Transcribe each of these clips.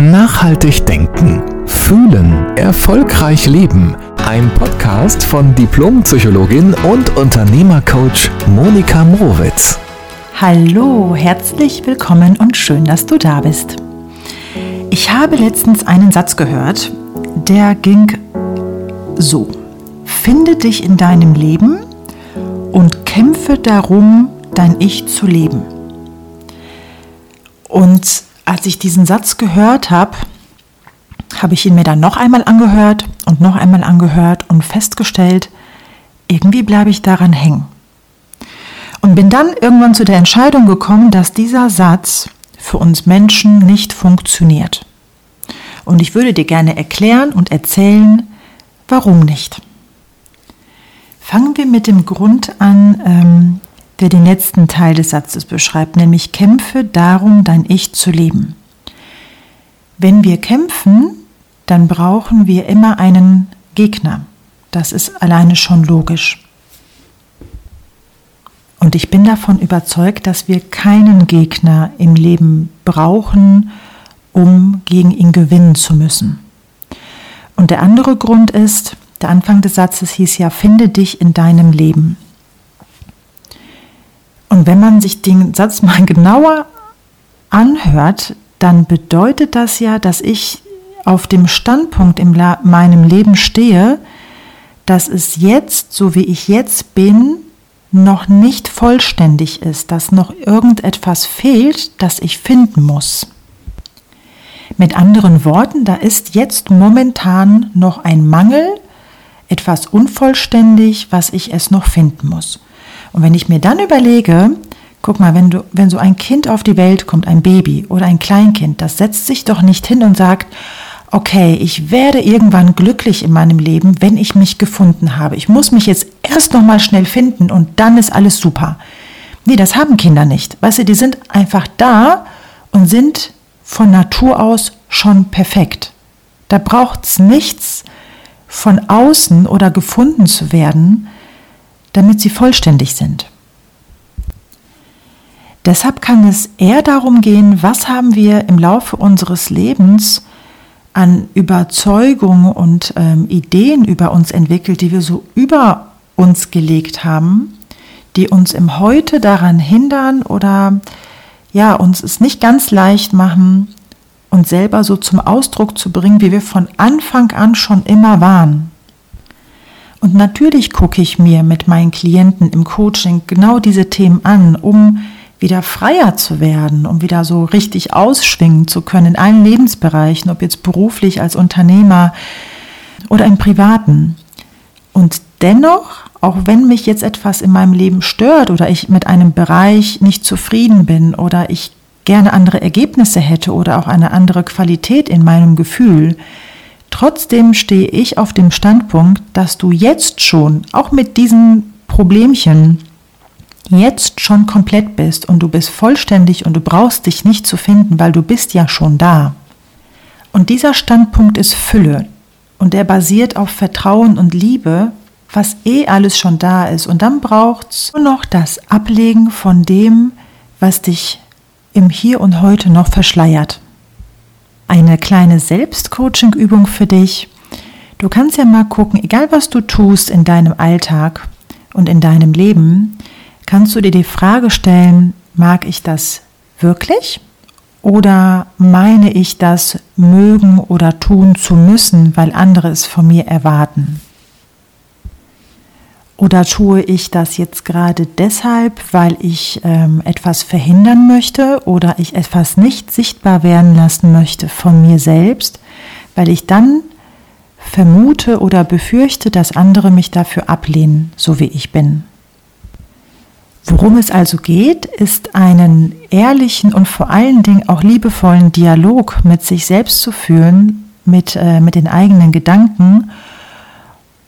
Nachhaltig denken, fühlen, erfolgreich leben. Ein Podcast von Diplompsychologin und Unternehmercoach Monika Mrowitz. Hallo, herzlich willkommen und schön, dass du da bist. Ich habe letztens einen Satz gehört, der ging so. Finde dich in deinem Leben und kämpfe darum, dein Ich zu leben. Und als ich diesen Satz gehört habe, habe ich ihn mir dann noch einmal angehört und noch einmal angehört und festgestellt, irgendwie bleibe ich daran hängen. Und bin dann irgendwann zu der Entscheidung gekommen, dass dieser Satz für uns Menschen nicht funktioniert. Und ich würde dir gerne erklären und erzählen, warum nicht. Fangen wir mit dem Grund an, ähm, der den letzten Teil des Satzes beschreibt, nämlich kämpfe darum, dein Ich zu leben. Wenn wir kämpfen, dann brauchen wir immer einen Gegner. Das ist alleine schon logisch. Und ich bin davon überzeugt, dass wir keinen Gegner im Leben brauchen, um gegen ihn gewinnen zu müssen. Und der andere Grund ist, der Anfang des Satzes hieß ja, finde dich in deinem Leben. Und wenn man sich den Satz mal genauer anhört, dann bedeutet das ja, dass ich auf dem Standpunkt in meinem Leben stehe, dass es jetzt, so wie ich jetzt bin, noch nicht vollständig ist, dass noch irgendetwas fehlt, das ich finden muss. Mit anderen Worten, da ist jetzt momentan noch ein Mangel, etwas unvollständig, was ich es noch finden muss. Und wenn ich mir dann überlege, guck mal, wenn du, wenn so ein Kind auf die Welt kommt, ein Baby oder ein Kleinkind, das setzt sich doch nicht hin und sagt, okay, ich werde irgendwann glücklich in meinem Leben, wenn ich mich gefunden habe. Ich muss mich jetzt erst noch mal schnell finden und dann ist alles super. Nee, das haben Kinder nicht. Weißt du, die sind einfach da und sind von Natur aus schon perfekt. Da braucht es nichts von außen oder gefunden zu werden, damit sie vollständig sind. Deshalb kann es eher darum gehen, was haben wir im Laufe unseres Lebens an Überzeugungen und ähm, Ideen über uns entwickelt, die wir so über uns gelegt haben, die uns im Heute daran hindern oder ja, uns es nicht ganz leicht machen, uns selber so zum Ausdruck zu bringen, wie wir von Anfang an schon immer waren. Und natürlich gucke ich mir mit meinen Klienten im Coaching genau diese Themen an, um wieder freier zu werden, um wieder so richtig ausschwingen zu können in allen Lebensbereichen, ob jetzt beruflich als Unternehmer oder im privaten. Und dennoch, auch wenn mich jetzt etwas in meinem Leben stört oder ich mit einem Bereich nicht zufrieden bin oder ich gerne andere Ergebnisse hätte oder auch eine andere Qualität in meinem Gefühl, Trotzdem stehe ich auf dem Standpunkt, dass du jetzt schon, auch mit diesen Problemchen, jetzt schon komplett bist und du bist vollständig und du brauchst dich nicht zu finden, weil du bist ja schon da. Und dieser Standpunkt ist Fülle und der basiert auf Vertrauen und Liebe, was eh alles schon da ist. Und dann braucht es nur noch das Ablegen von dem, was dich im Hier und Heute noch verschleiert eine kleine Selbstcoaching-Übung für dich. Du kannst ja mal gucken, egal was du tust in deinem Alltag und in deinem Leben, kannst du dir die Frage stellen, mag ich das wirklich? Oder meine ich das mögen oder tun zu müssen, weil andere es von mir erwarten? Oder tue ich das jetzt gerade deshalb, weil ich ähm, etwas verhindern möchte oder ich etwas nicht sichtbar werden lassen möchte von mir selbst, weil ich dann vermute oder befürchte, dass andere mich dafür ablehnen, so wie ich bin. Worum es also geht, ist einen ehrlichen und vor allen Dingen auch liebevollen Dialog mit sich selbst zu führen, mit, äh, mit den eigenen Gedanken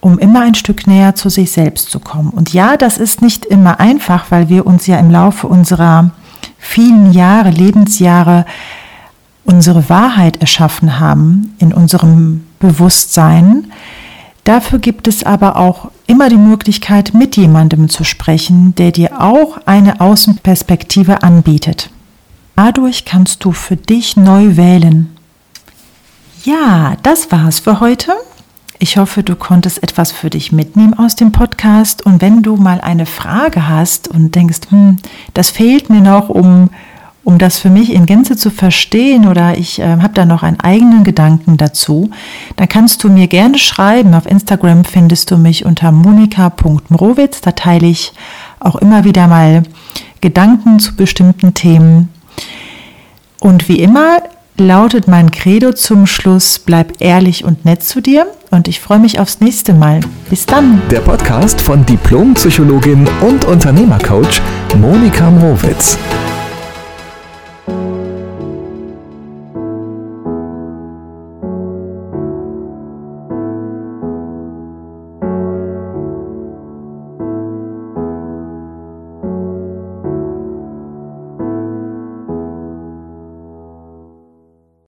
um immer ein Stück näher zu sich selbst zu kommen. Und ja, das ist nicht immer einfach, weil wir uns ja im Laufe unserer vielen Jahre, Lebensjahre, unsere Wahrheit erschaffen haben in unserem Bewusstsein. Dafür gibt es aber auch immer die Möglichkeit, mit jemandem zu sprechen, der dir auch eine Außenperspektive anbietet. Dadurch kannst du für dich neu wählen. Ja, das war's für heute. Ich hoffe, du konntest etwas für dich mitnehmen aus dem Podcast. Und wenn du mal eine Frage hast und denkst, hm, das fehlt mir noch, um, um das für mich in Gänze zu verstehen oder ich äh, habe da noch einen eigenen Gedanken dazu, dann kannst du mir gerne schreiben. Auf Instagram findest du mich unter monika.mrowitz. Da teile ich auch immer wieder mal Gedanken zu bestimmten Themen. Und wie immer lautet mein Credo zum Schluss, bleib ehrlich und nett zu dir und ich freue mich aufs nächste Mal. Bis dann. Der Podcast von Diplompsychologin und Unternehmercoach Monika Mrowitz.